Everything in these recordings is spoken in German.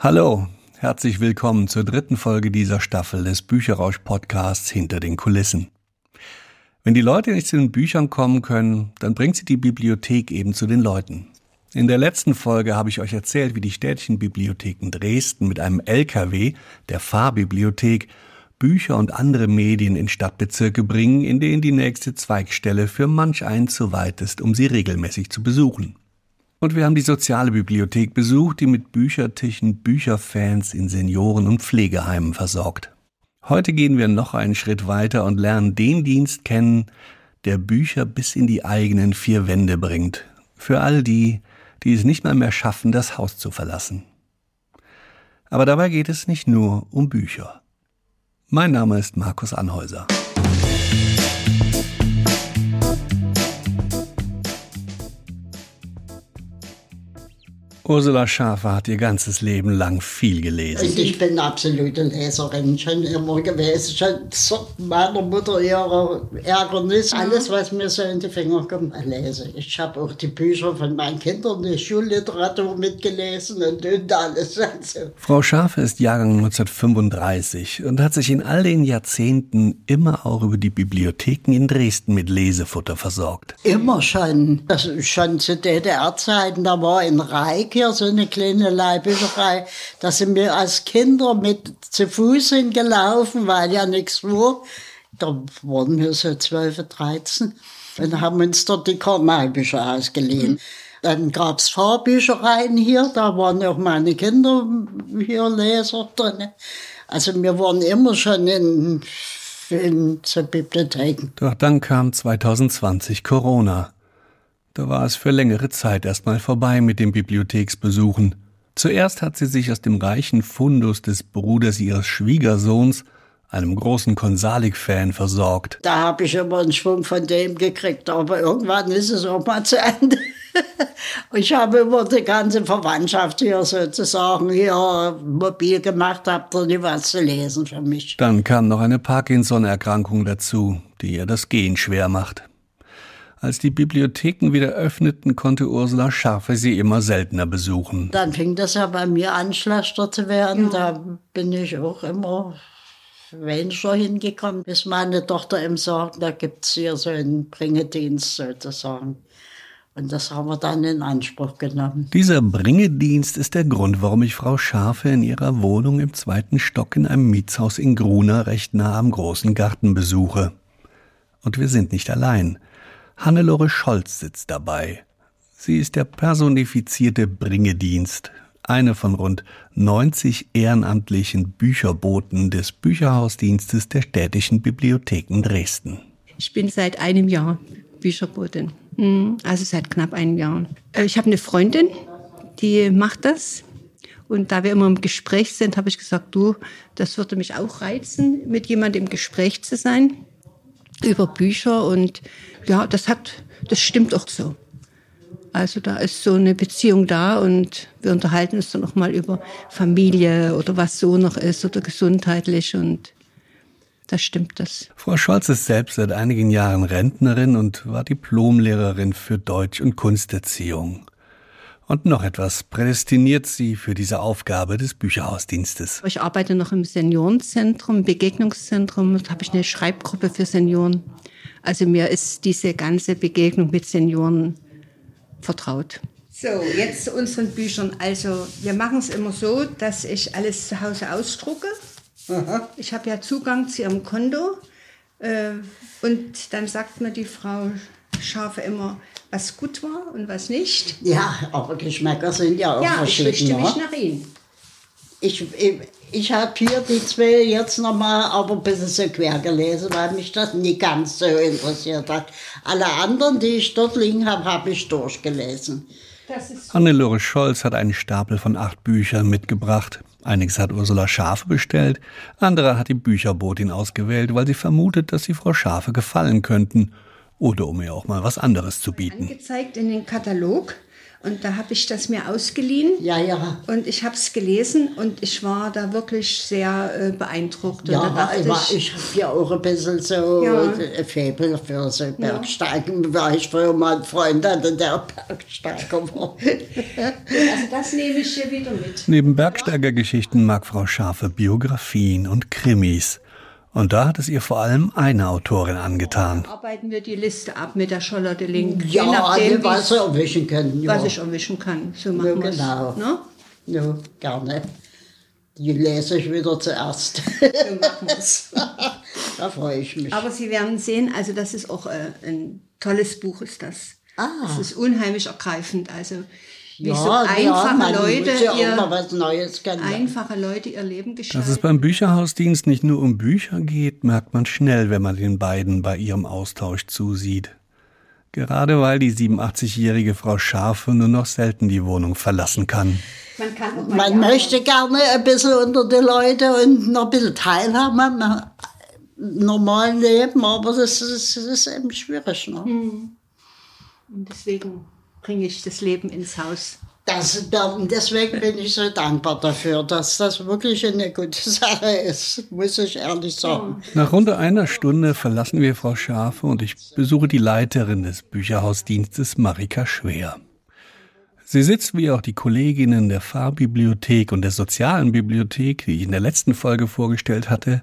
Hallo, herzlich willkommen zur dritten Folge dieser Staffel des Bücherrausch-Podcasts Hinter den Kulissen. Wenn die Leute nicht zu den Büchern kommen können, dann bringt sie die Bibliothek eben zu den Leuten. In der letzten Folge habe ich euch erzählt, wie die städtischen Bibliotheken Dresden mit einem LKW, der Fahrbibliothek, Bücher und andere Medien in Stadtbezirke bringen, in denen die nächste Zweigstelle für manch einen zu weit ist, um sie regelmäßig zu besuchen. Und wir haben die soziale Bibliothek besucht, die mit Büchertischen Bücherfans in Senioren- und Pflegeheimen versorgt. Heute gehen wir noch einen Schritt weiter und lernen den Dienst kennen, der Bücher bis in die eigenen vier Wände bringt. Für all die, die es nicht mal mehr schaffen, das Haus zu verlassen. Aber dabei geht es nicht nur um Bücher. Mein Name ist Markus Anhäuser. Ursula Schafer hat ihr ganzes Leben lang viel gelesen. Ich bin absolute Leserin schon immer gewesen. Schon zu meiner Mutter ihrer Ärgernis. Alles, was mir so in die Finger kommt, lese. Ich habe auch die Bücher von meinen Kindern, die Schulliteratur mitgelesen und, und alles. Also. Frau Schafer ist Jahrgang 1935 und hat sich in all den Jahrzehnten immer auch über die Bibliotheken in Dresden mit Lesefutter versorgt. Immer schon. Das schon zu DDR-Zeiten, da war in Reik hier so eine kleine Leihbücherei. Da sind wir als Kinder mit zu Fuß hingelaufen, weil ja nichts war. Da waren wir so 12, 13 und haben uns dort die Karl-May-Bücher ausgeliehen. Dann gab es Fahrbüchereien hier, da waren auch meine Kinder hier Leser drin. Also wir waren immer schon in, in zur Bibliotheken. Doch dann kam 2020 Corona. Da war es für längere Zeit erstmal vorbei mit dem Bibliotheksbesuchen. Zuerst hat sie sich aus dem reichen Fundus des Bruders ihres Schwiegersohns, einem großen Konsalik-Fan, versorgt. Da habe ich immer einen Schwung von dem gekriegt, aber irgendwann ist es auch mal zu Ende. ich habe immer die ganze Verwandtschaft hier sozusagen hier mobil gemacht, habt ihr nie was zu lesen für mich. Dann kam noch eine Parkinson-Erkrankung dazu, die ihr das Gehen schwer macht. Als die Bibliotheken wieder öffneten, konnte Ursula Scharfe sie immer seltener besuchen. Dann fing das ja bei mir an, schlechter zu werden. Ja. Da bin ich auch immer weniger hingekommen, bis meine Tochter ihm sagt, da gibt es hier so einen Bringedienst sozusagen. Und das haben wir dann in Anspruch genommen. Dieser Bringedienst ist der Grund, warum ich Frau Schafe in ihrer Wohnung im zweiten Stock in einem Mietshaus in Gruna recht nah am großen Garten besuche. Und wir sind nicht allein. Hannelore Scholz sitzt dabei. Sie ist der personifizierte Bringedienst, eine von rund 90 ehrenamtlichen Bücherboten des Bücherhausdienstes der städtischen Bibliotheken Dresden. Ich bin seit einem Jahr Bücherbotin, hm, also seit knapp einem Jahr. Äh, ich habe eine Freundin, die macht das. Und da wir immer im Gespräch sind, habe ich gesagt, du, das würde mich auch reizen, mit jemandem im Gespräch zu sein über Bücher und ja, das hat, das stimmt auch so. Also da ist so eine Beziehung da und wir unterhalten uns dann auch mal über Familie oder was so noch ist oder gesundheitlich und da stimmt das. Frau Scholz ist selbst seit einigen Jahren Rentnerin und war Diplomlehrerin für Deutsch- und Kunsterziehung. Und noch etwas prädestiniert sie für diese Aufgabe des Bücherhausdienstes. Ich arbeite noch im Seniorenzentrum, Begegnungszentrum. Da habe ich eine Schreibgruppe für Senioren. Also mir ist diese ganze Begegnung mit Senioren vertraut. So, jetzt zu unseren Büchern. Also wir machen es immer so, dass ich alles zu Hause ausdrucke. Aha. Ich habe ja Zugang zu ihrem Konto. Äh, und dann sagt mir die Frau Schafe immer, was gut war und was nicht. Ja, aber Geschmäcker sind ja auch ja, verschieden. Ja, ich richte mich nach Ihnen. Ich, ich, ich habe hier die zwei jetzt nochmal aber ein bisschen so quer gelesen, weil mich das nie ganz so interessiert hat. Alle anderen, die ich dort liegen habe, habe ich durchgelesen. Hannelore Scholz hat einen Stapel von acht Büchern mitgebracht. Einiges hat Ursula Schafe bestellt, andere hat die Bücherbotin ausgewählt, weil sie vermutet, dass sie Frau Schafe gefallen könnten oder um ihr auch mal was anderes zu bieten. Angezeigt in den Katalog Und da habe ich das mir ausgeliehen. Ja, ja. Und ich habe es gelesen und ich war da wirklich sehr äh, beeindruckt. Und da Ja, dachte ich, war- ich, ich habe ja auch ein bisschen so Ja. ein Faible für so Bergsteigen, weil ich früher mal einen Freund hatte, der Bergsteiger war. also das nehme ich hier wieder mit. Neben Bergsteigergeschichten mag Frau Schafe Biografien und Krimis. Und da hat es ihr vor allem eine Autorin angetan. Arbeiten wir die Liste ab mit der Charlotte Link. Ja, Je nachdem, was sie erwischen können. Ja. was ich erwischen kann. So ja, machen wir's, genau. Ne? Ja, gerne. Die lese ich wieder zuerst. So da freue ich mich. Aber Sie werden sehen, also das ist auch äh, ein tolles Buch ist das. Ah. Das ist unheimlich ergreifend. Also wie ja, so ja, einfache man Leute ja ihr was Neues kennenlernen. einfache Leute ihr Leben Dass es gestalten. beim Bücherhausdienst nicht nur um Bücher geht, merkt man schnell, wenn man den beiden bei ihrem Austausch zusieht. Gerade weil die 87-jährige Frau Schafe nur noch selten die Wohnung verlassen kann. Man kann auch mal Man möchte gerne ein bisschen unter die Leute und noch ein bisschen teilhaben am normalen Leben, aber das ist, das ist eben schwierig. Ne? Hm. Und deswegen bringe ich das Leben ins Haus. Das, da- deswegen bin ich so dankbar dafür, dass das wirklich eine gute Sache ist, muss ich ehrlich sagen. Nach rund einer Stunde verlassen wir Frau Schafe und ich besuche die Leiterin des Bücherhausdienstes Marika Schwer. Sie sitzt wie auch die Kolleginnen der Fahrbibliothek und der sozialen Bibliothek, die ich in der letzten Folge vorgestellt hatte,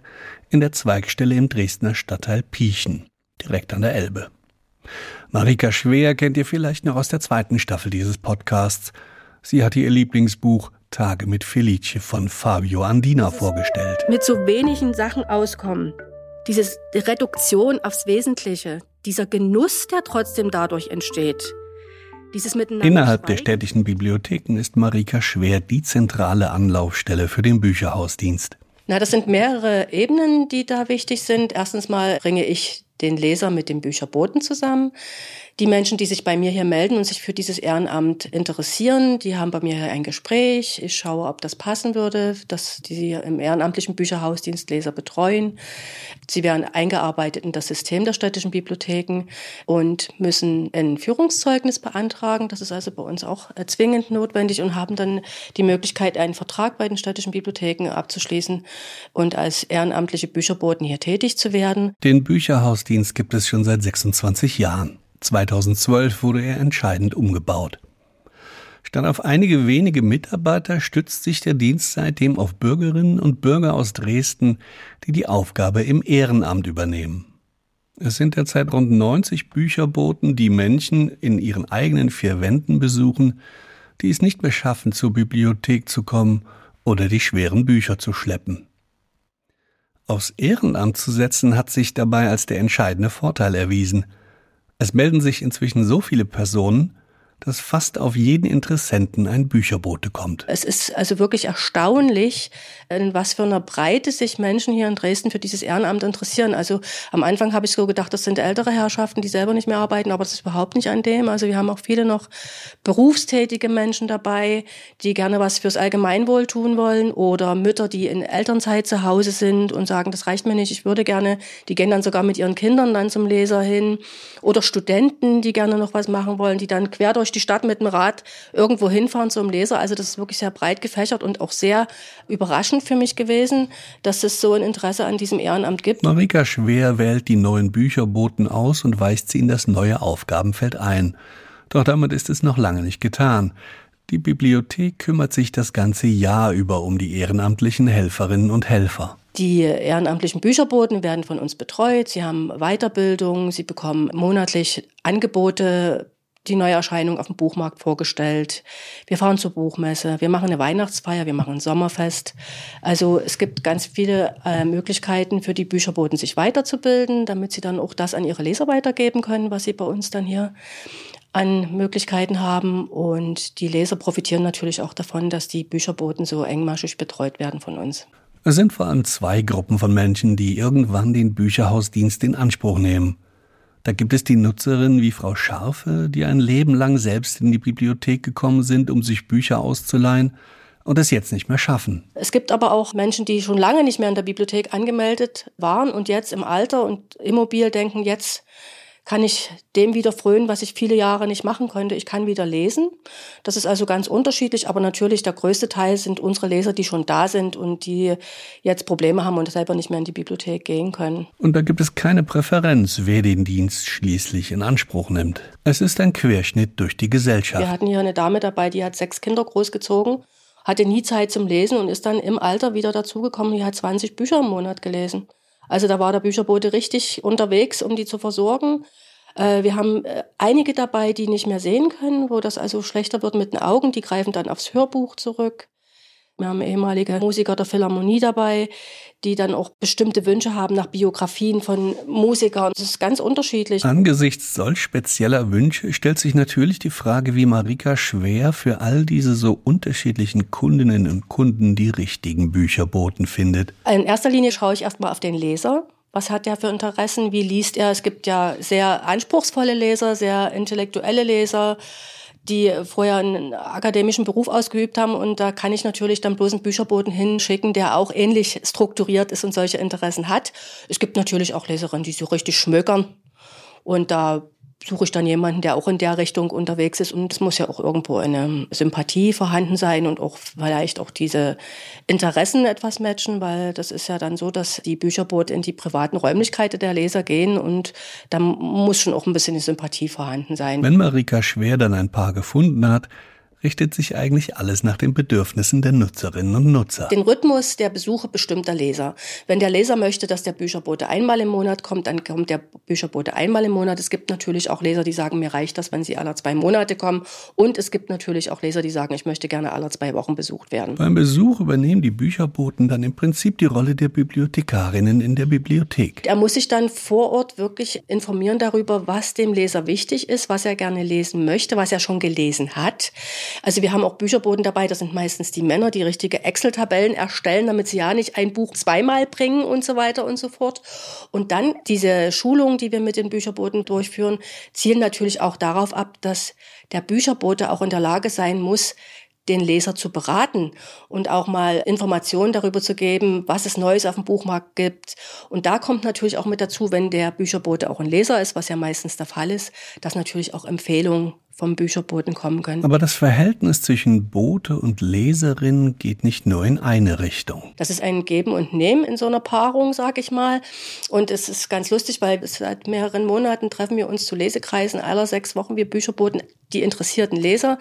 in der Zweigstelle im Dresdner Stadtteil Piechen, direkt an der Elbe. Marika Schwer kennt ihr vielleicht noch aus der zweiten Staffel dieses Podcasts. Sie hatte ihr Lieblingsbuch Tage mit Felice von Fabio Andina vorgestellt. mit so wenigen Sachen auskommen. Diese Reduktion aufs Wesentliche, dieser Genuss, der trotzdem dadurch entsteht. Dieses Miteinander. Innerhalb der schweigen. städtischen Bibliotheken ist Marika Schwer die zentrale Anlaufstelle für den Bücherhausdienst. Na, das sind mehrere Ebenen, die da wichtig sind. Erstens mal bringe ich den Leser mit dem Bücherboten zusammen. Die Menschen, die sich bei mir hier melden und sich für dieses Ehrenamt interessieren, die haben bei mir hier ein Gespräch. Ich schaue, ob das passen würde, dass die im ehrenamtlichen Bücherhausdienst Leser betreuen. Sie werden eingearbeitet in das System der städtischen Bibliotheken und müssen ein Führungszeugnis beantragen. Das ist also bei uns auch zwingend notwendig und haben dann die Möglichkeit, einen Vertrag bei den städtischen Bibliotheken abzuschließen und als ehrenamtliche Bücherboten hier tätig zu werden. Den Bücherhausdienst gibt es schon seit 26 Jahren. 2012 wurde er entscheidend umgebaut. Statt auf einige wenige Mitarbeiter stützt sich der Dienst seitdem auf Bürgerinnen und Bürger aus Dresden, die die Aufgabe im Ehrenamt übernehmen. Es sind derzeit rund 90 Bücherboten, die Menschen in ihren eigenen vier Wänden besuchen, die es nicht mehr schaffen, zur Bibliothek zu kommen oder die schweren Bücher zu schleppen. Aufs Ehrenamt zu setzen hat sich dabei als der entscheidende Vorteil erwiesen. Es melden sich inzwischen so viele Personen, dass fast auf jeden Interessenten ein Bücherbote kommt. Es ist also wirklich erstaunlich, in was für einer Breite sich Menschen hier in Dresden für dieses Ehrenamt interessieren. Also am Anfang habe ich so gedacht, das sind ältere Herrschaften, die selber nicht mehr arbeiten, aber das ist überhaupt nicht an dem. Also wir haben auch viele noch berufstätige Menschen dabei, die gerne was fürs Allgemeinwohl tun wollen oder Mütter, die in Elternzeit zu Hause sind und sagen, das reicht mir nicht, ich würde gerne, die gehen dann sogar mit ihren Kindern dann zum Leser hin oder Studenten, die gerne noch was machen wollen, die dann quer durch die Stadt mit dem Rad irgendwo hinfahren zum Leser. Also das ist wirklich sehr breit gefächert und auch sehr überraschend für mich gewesen, dass es so ein Interesse an diesem Ehrenamt gibt. Marika Schwer wählt die neuen Bücherboten aus und weist sie in das neue Aufgabenfeld ein. Doch damit ist es noch lange nicht getan. Die Bibliothek kümmert sich das ganze Jahr über um die ehrenamtlichen Helferinnen und Helfer. Die ehrenamtlichen Bücherboten werden von uns betreut. Sie haben Weiterbildung, sie bekommen monatlich Angebote, die Neuerscheinung auf dem Buchmarkt vorgestellt. Wir fahren zur Buchmesse, wir machen eine Weihnachtsfeier, wir machen ein Sommerfest. Also es gibt ganz viele äh, Möglichkeiten für die Bücherboten, sich weiterzubilden, damit sie dann auch das an ihre Leser weitergeben können, was sie bei uns dann hier an Möglichkeiten haben. Und die Leser profitieren natürlich auch davon, dass die Bücherboten so engmaschig betreut werden von uns. Es sind vor allem zwei Gruppen von Menschen, die irgendwann den Bücherhausdienst in Anspruch nehmen. Da gibt es die Nutzerinnen wie Frau Scharfe, die ein Leben lang selbst in die Bibliothek gekommen sind, um sich Bücher auszuleihen und es jetzt nicht mehr schaffen. Es gibt aber auch Menschen, die schon lange nicht mehr in der Bibliothek angemeldet waren und jetzt im Alter und immobil denken, jetzt kann ich dem wieder frönen, was ich viele Jahre nicht machen konnte. Ich kann wieder lesen. Das ist also ganz unterschiedlich, aber natürlich der größte Teil sind unsere Leser, die schon da sind und die jetzt Probleme haben und selber nicht mehr in die Bibliothek gehen können. Und da gibt es keine Präferenz, wer den Dienst schließlich in Anspruch nimmt. Es ist ein Querschnitt durch die Gesellschaft. Wir hatten hier eine Dame dabei, die hat sechs Kinder großgezogen, hatte nie Zeit zum Lesen und ist dann im Alter wieder dazugekommen. Die hat 20 Bücher im Monat gelesen. Also da war der Bücherbote richtig unterwegs, um die zu versorgen. Äh, wir haben äh, einige dabei, die nicht mehr sehen können, wo das also schlechter wird mit den Augen. Die greifen dann aufs Hörbuch zurück. Wir haben ehemalige Musiker der Philharmonie dabei, die dann auch bestimmte Wünsche haben nach Biografien von Musikern. Das ist ganz unterschiedlich. Angesichts solch spezieller Wünsche stellt sich natürlich die Frage, wie Marika Schwer für all diese so unterschiedlichen Kundinnen und Kunden die richtigen Bücherboten findet. In erster Linie schaue ich erstmal auf den Leser. Was hat er für Interessen? Wie liest er? Es gibt ja sehr anspruchsvolle Leser, sehr intellektuelle Leser die vorher einen akademischen Beruf ausgeübt haben. Und da kann ich natürlich dann bloß einen Bücherboten hinschicken, der auch ähnlich strukturiert ist und solche Interessen hat. Es gibt natürlich auch Leserinnen, die so richtig schmökern. Und da suche ich dann jemanden, der auch in der Richtung unterwegs ist. Und es muss ja auch irgendwo eine Sympathie vorhanden sein und auch vielleicht auch diese Interessen etwas matchen, weil das ist ja dann so, dass die Bücherbote in die privaten Räumlichkeiten der Leser gehen und da muss schon auch ein bisschen die Sympathie vorhanden sein. Wenn Marika Schwer dann ein Paar gefunden hat, richtet sich eigentlich alles nach den Bedürfnissen der Nutzerinnen und Nutzer. Den Rhythmus der Besuche bestimmt der Leser. Wenn der Leser möchte, dass der Bücherbote einmal im Monat kommt, dann kommt der Bücherbote einmal im Monat. Es gibt natürlich auch Leser, die sagen, mir reicht das, wenn sie alle zwei Monate kommen. Und es gibt natürlich auch Leser, die sagen, ich möchte gerne alle zwei Wochen besucht werden. Beim Besuch übernehmen die Bücherboten dann im Prinzip die Rolle der Bibliothekarinnen in der Bibliothek. Er muss sich dann vor Ort wirklich informieren darüber, was dem Leser wichtig ist, was er gerne lesen möchte, was er schon gelesen hat. Also wir haben auch Bücherboden dabei, das sind meistens die Männer, die richtige Excel-Tabellen erstellen, damit sie ja nicht ein Buch zweimal bringen und so weiter und so fort. Und dann diese Schulungen, die wir mit den Bücherboten durchführen, zielen natürlich auch darauf ab, dass der Bücherbote auch in der Lage sein muss, den Leser zu beraten und auch mal Informationen darüber zu geben, was es Neues auf dem Buchmarkt gibt. Und da kommt natürlich auch mit dazu, wenn der Bücherbote auch ein Leser ist, was ja meistens der Fall ist, dass natürlich auch Empfehlungen vom Bücherboten kommen können. Aber das Verhältnis zwischen Bote und Leserin geht nicht nur in eine Richtung. Das ist ein Geben und Nehmen in so einer Paarung, sag ich mal. Und es ist ganz lustig, weil seit mehreren Monaten treffen wir uns zu Lesekreisen aller sechs Wochen, wir Bücherboten, die interessierten Leser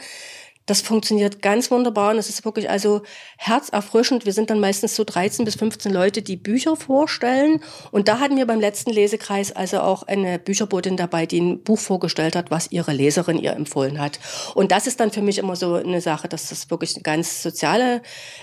das funktioniert ganz wunderbar und es ist wirklich also herzerfrischend. Wir sind dann meistens so 13 bis 15 Leute, die Bücher vorstellen. Und da hatten wir beim letzten Lesekreis also auch eine Bücherbotin dabei, die ein Buch vorgestellt hat, was ihre Leserin ihr empfohlen hat. Und das ist dann für mich immer so eine Sache, dass das wirklich eine ganz soziale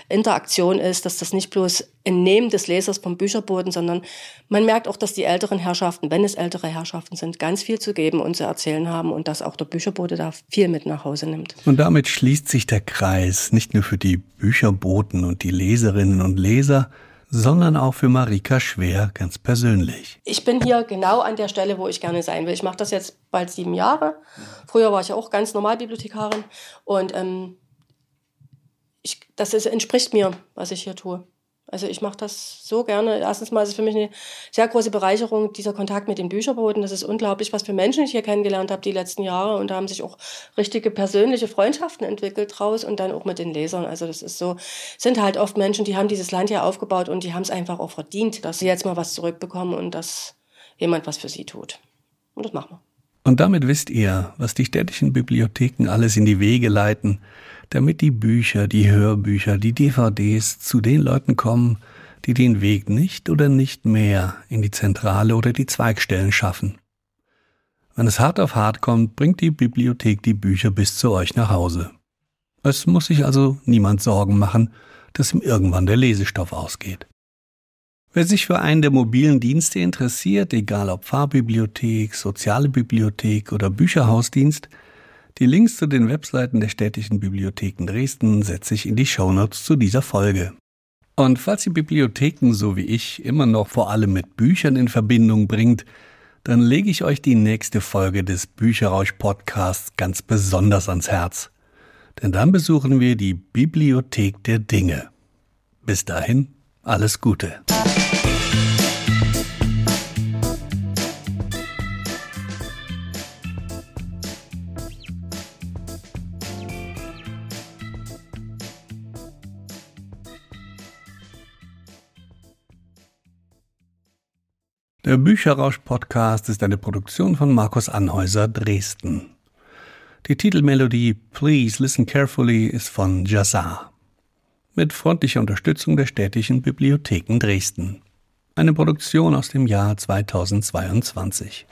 Interaktion ist, dass das nicht bloß ein Nehmen des Lesers vom Bücherboden, sondern man merkt auch, dass die älteren Herrschaften, wenn es ältere Herrschaften sind, ganz viel zu geben und zu erzählen haben und dass auch der Bücherbote da viel mit nach Hause nimmt. Und damit schließt sich der Kreis nicht nur für die Bücherboten und die Leserinnen und Leser, sondern auch für Marika Schwer ganz persönlich. Ich bin hier genau an der Stelle, wo ich gerne sein will. Ich mache das jetzt bald sieben Jahre. Früher war ich ja auch ganz normal Bibliothekarin und ähm, ich, das ist, entspricht mir, was ich hier tue. Also ich mache das so gerne. Erstens mal ist es für mich eine sehr große Bereicherung, dieser Kontakt mit den Bücherboten. Das ist unglaublich, was für Menschen ich hier kennengelernt habe die letzten Jahre. Und da haben sich auch richtige persönliche Freundschaften entwickelt draus und dann auch mit den Lesern. Also das ist so, sind halt oft Menschen, die haben dieses Land hier aufgebaut und die haben es einfach auch verdient, dass sie jetzt mal was zurückbekommen und dass jemand was für sie tut. Und das machen wir. Und damit wisst ihr, was die städtischen Bibliotheken alles in die Wege leiten, damit die Bücher, die Hörbücher, die DVDs zu den Leuten kommen, die den Weg nicht oder nicht mehr in die Zentrale oder die Zweigstellen schaffen. Wenn es hart auf hart kommt, bringt die Bibliothek die Bücher bis zu euch nach Hause. Es muss sich also niemand Sorgen machen, dass ihm irgendwann der Lesestoff ausgeht. Wer sich für einen der mobilen Dienste interessiert, egal ob Fahrbibliothek, soziale Bibliothek oder Bücherhausdienst, die Links zu den Webseiten der städtischen Bibliotheken Dresden setze ich in die Shownotes zu dieser Folge. Und falls ihr Bibliotheken so wie ich immer noch vor allem mit Büchern in Verbindung bringt, dann lege ich euch die nächste Folge des Bücherrausch Podcasts ganz besonders ans Herz. Denn dann besuchen wir die Bibliothek der Dinge. Bis dahin, alles Gute. Der Bücherrausch-Podcast ist eine Produktion von Markus Anhäuser Dresden. Die Titelmelodie Please Listen Carefully ist von Jazzar. Mit freundlicher Unterstützung der städtischen Bibliotheken Dresden. Eine Produktion aus dem Jahr 2022.